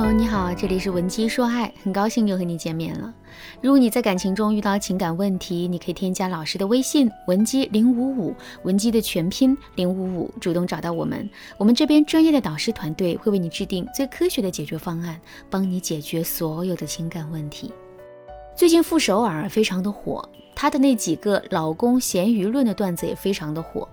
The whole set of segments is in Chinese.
朋友你好，这里是文姬说爱，很高兴又和你见面了。如果你在感情中遇到情感问题，你可以添加老师的微信文姬零五五，文姬的全拼零五五，主动找到我们，我们这边专业的导师团队会为你制定最科学的解决方案，帮你解决所有的情感问题。最近傅首尔非常的火，他的那几个老公咸鱼论的段子也非常的火。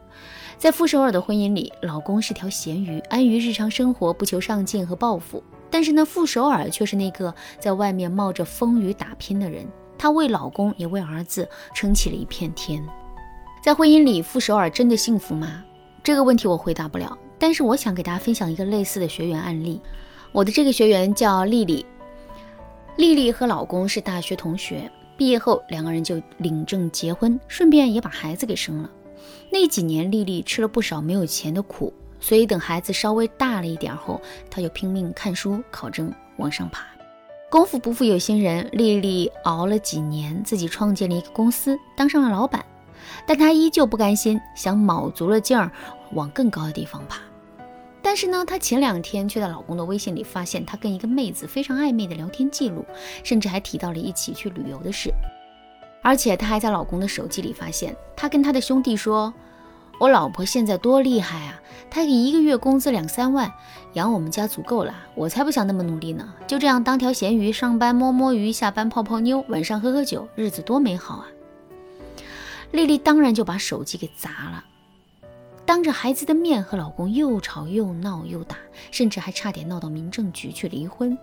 在傅首尔的婚姻里，老公是条咸鱼，安于日常生活，不求上进和报复。但是呢，傅首尔却是那个在外面冒着风雨打拼的人。她为老公也为儿子撑起了一片天。在婚姻里，傅首尔真的幸福吗？这个问题我回答不了。但是我想给大家分享一个类似的学员案例。我的这个学员叫丽丽，丽丽和老公是大学同学，毕业后两个人就领证结婚，顺便也把孩子给生了。那几年，丽丽吃了不少没有钱的苦。所以等孩子稍微大了一点后，他就拼命看书、考证、往上爬。功夫不负有心人，丽丽熬了几年，自己创建了一个公司，当上了老板。但她依旧不甘心，想卯足了劲儿往更高的地方爬。但是呢，她前两天却在老公的微信里发现她跟一个妹子非常暧昧的聊天记录，甚至还提到了一起去旅游的事。而且她还在老公的手机里发现，她跟他的兄弟说。我老婆现在多厉害啊！她一个月工资两三万，养我们家足够了。我才不想那么努力呢，就这样当条咸鱼，上班摸摸鱼，下班泡泡妞，晚上喝喝酒，日子多美好啊！丽丽当然就把手机给砸了，当着孩子的面和老公又吵又闹又打，甚至还差点闹到民政局去离婚。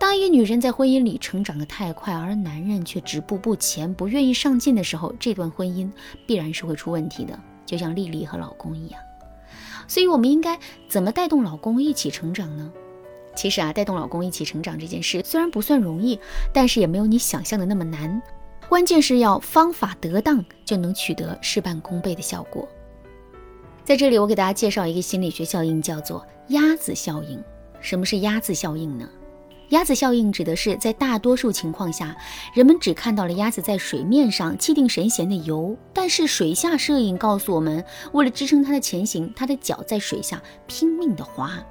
当一个女人在婚姻里成长的太快，而男人却止步不前，不愿意上进的时候，这段婚姻必然是会出问题的。就像丽丽和老公一样，所以我们应该怎么带动老公一起成长呢？其实啊，带动老公一起成长这件事虽然不算容易，但是也没有你想象的那么难。关键是要方法得当，就能取得事半功倍的效果。在这里，我给大家介绍一个心理学效应，叫做鸭子效应。什么是鸭子效应呢？鸭子效应指的是，在大多数情况下，人们只看到了鸭子在水面上气定神闲的游，但是水下摄影告诉我们，为了支撑它的前行，它的脚在水下拼命地划。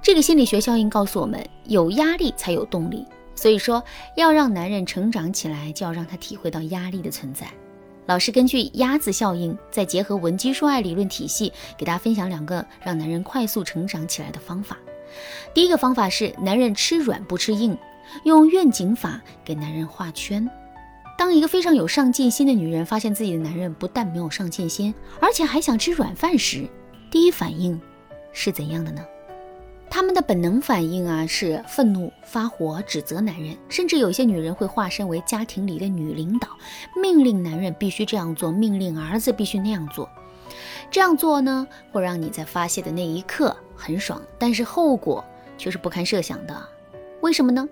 这个心理学效应告诉我们，有压力才有动力。所以说，要让男人成长起来，就要让他体会到压力的存在。老师根据鸭子效应，再结合文姬说爱理论体系，给大家分享两个让男人快速成长起来的方法。第一个方法是男人吃软不吃硬，用愿景法给男人画圈。当一个非常有上进心的女人发现自己的男人不但没有上进心，而且还想吃软饭时，第一反应是怎样的呢？他们的本能反应啊是愤怒、发火、指责男人，甚至有些女人会化身为家庭里的女领导，命令男人必须这样做，命令儿子必须那样做。这样做呢，会让你在发泄的那一刻很爽，但是后果却是不堪设想的。为什么呢？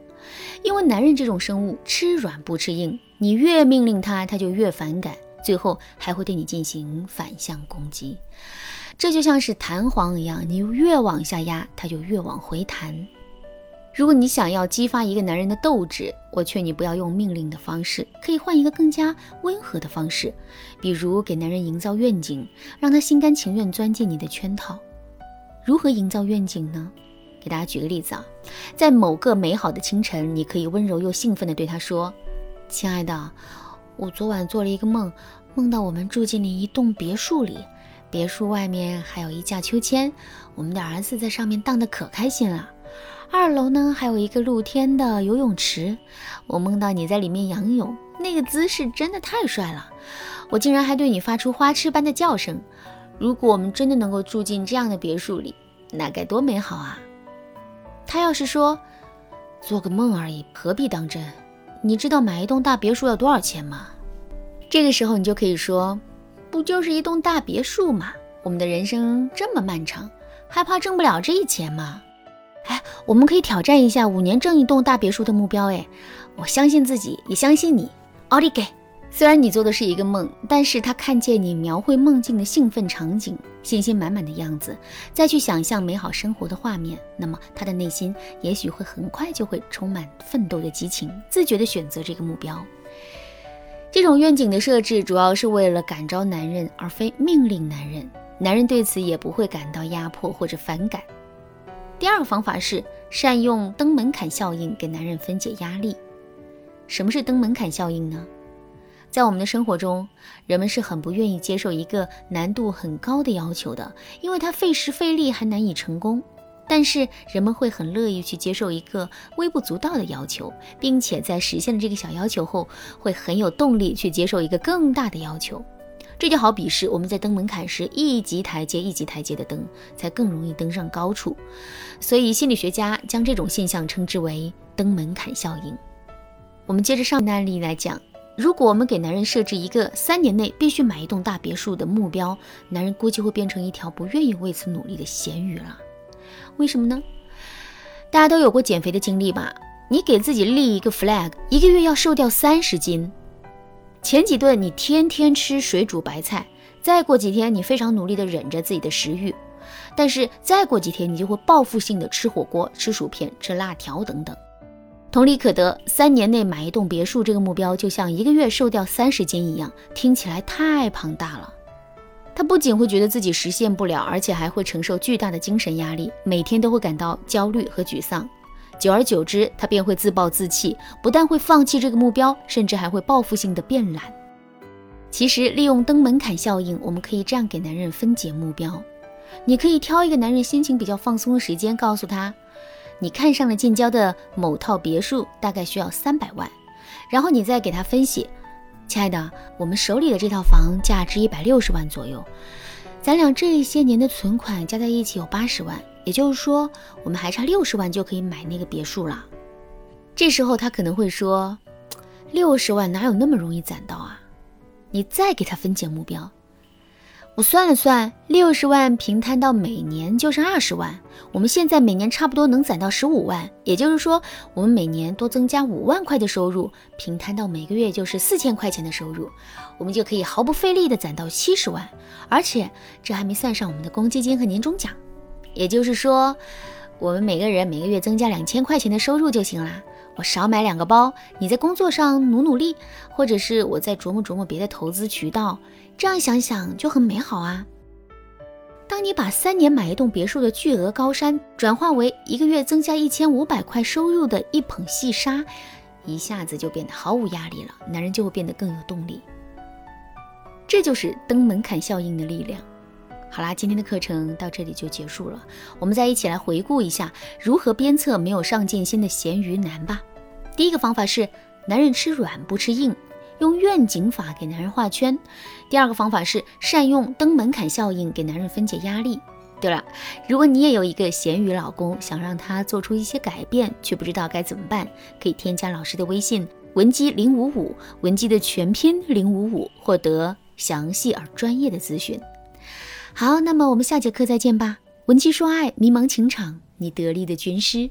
因为男人这种生物吃软不吃硬，你越命令他，他就越反感，最后还会对你进行反向攻击。这就像是弹簧一样，你越往下压，他就越往回弹。如果你想要激发一个男人的斗志，我劝你不要用命令的方式，可以换一个更加温和的方式，比如给男人营造愿景，让他心甘情愿钻进你的圈套。如何营造愿景呢？给大家举个例子啊，在某个美好的清晨，你可以温柔又兴奋地对他说：“亲爱的，我昨晚做了一个梦，梦到我们住进了一栋别墅里，别墅外面还有一架秋千，我们的儿子在上面荡得可开心了。”二楼呢，还有一个露天的游泳池，我梦到你在里面仰泳，那个姿势真的太帅了，我竟然还对你发出花痴般的叫声。如果我们真的能够住进这样的别墅里，那该多美好啊！他要是说做个梦而已，何必当真？你知道买一栋大别墅要多少钱吗？这个时候你就可以说，不就是一栋大别墅吗？我们的人生这么漫长，还怕挣不了这一钱吗？哎，我们可以挑战一下五年挣一栋大别墅的目标。哎，我相信自己，也相信你。奥利给！虽然你做的是一个梦，但是他看见你描绘梦境的兴奋场景，信心满满的样子，再去想象美好生活的画面，那么他的内心也许会很快就会充满奋斗的激情，自觉地选择这个目标。这种愿景的设置主要是为了感召男人，而非命令男人。男人对此也不会感到压迫或者反感。第二个方法是善用登门槛效应给男人分解压力。什么是登门槛效应呢？在我们的生活中，人们是很不愿意接受一个难度很高的要求的，因为它费时费力还难以成功。但是人们会很乐意去接受一个微不足道的要求，并且在实现了这个小要求后，会很有动力去接受一个更大的要求。这就好比是我们在登门槛时，一级台阶一级台阶的登，才更容易登上高处。所以心理学家将这种现象称之为登门槛效应。我们接着上面的案例来讲。如果我们给男人设置一个三年内必须买一栋大别墅的目标，男人估计会变成一条不愿意为此努力的咸鱼了。为什么呢？大家都有过减肥的经历吧？你给自己立一个 flag，一个月要瘦掉三十斤。前几顿你天天吃水煮白菜，再过几天你非常努力的忍着自己的食欲，但是再过几天你就会报复性的吃火锅、吃薯片、吃辣条等等。同理可得，三年内买一栋别墅这个目标，就像一个月瘦掉三十斤一样，听起来太庞大了。他不仅会觉得自己实现不了，而且还会承受巨大的精神压力，每天都会感到焦虑和沮丧。久而久之，他便会自暴自弃，不但会放弃这个目标，甚至还会报复性的变懒。其实，利用登门槛效应，我们可以这样给男人分解目标：你可以挑一个男人心情比较放松的时间，告诉他。你看上了近郊的某套别墅，大概需要三百万，然后你再给他分析，亲爱的，我们手里的这套房价值一百六十万左右，咱俩这些年的存款加在一起有八十万，也就是说，我们还差六十万就可以买那个别墅了。这时候他可能会说，六十万哪有那么容易攒到啊？你再给他分解目标。我算了算，六十万平摊到每年就剩二十万。我们现在每年差不多能攒到十五万，也就是说，我们每年多增加五万块的收入，平摊到每个月就是四千块钱的收入，我们就可以毫不费力的攒到七十万。而且这还没算上我们的公积金和年终奖，也就是说，我们每个人每个月增加两千块钱的收入就行啦。我少买两个包，你在工作上努努力，或者是我在琢磨琢磨别的投资渠道。这样想想就很美好啊！当你把三年买一栋别墅的巨额高山转化为一个月增加一千五百块收入的一捧细沙，一下子就变得毫无压力了。男人就会变得更有动力。这就是登门槛效应的力量。好啦，今天的课程到这里就结束了。我们再一起来回顾一下如何鞭策没有上进心的咸鱼男吧。第一个方法是，男人吃软不吃硬。用愿景法给男人画圈。第二个方法是善用登门槛效应给男人分解压力。对了，如果你也有一个咸鱼老公，想让他做出一些改变，却不知道该怎么办，可以添加老师的微信文姬零五五，文姬的全拼零五五，获得详细而专业的咨询。好，那么我们下节课再见吧。文姬说爱，迷茫情场，你得力的军师。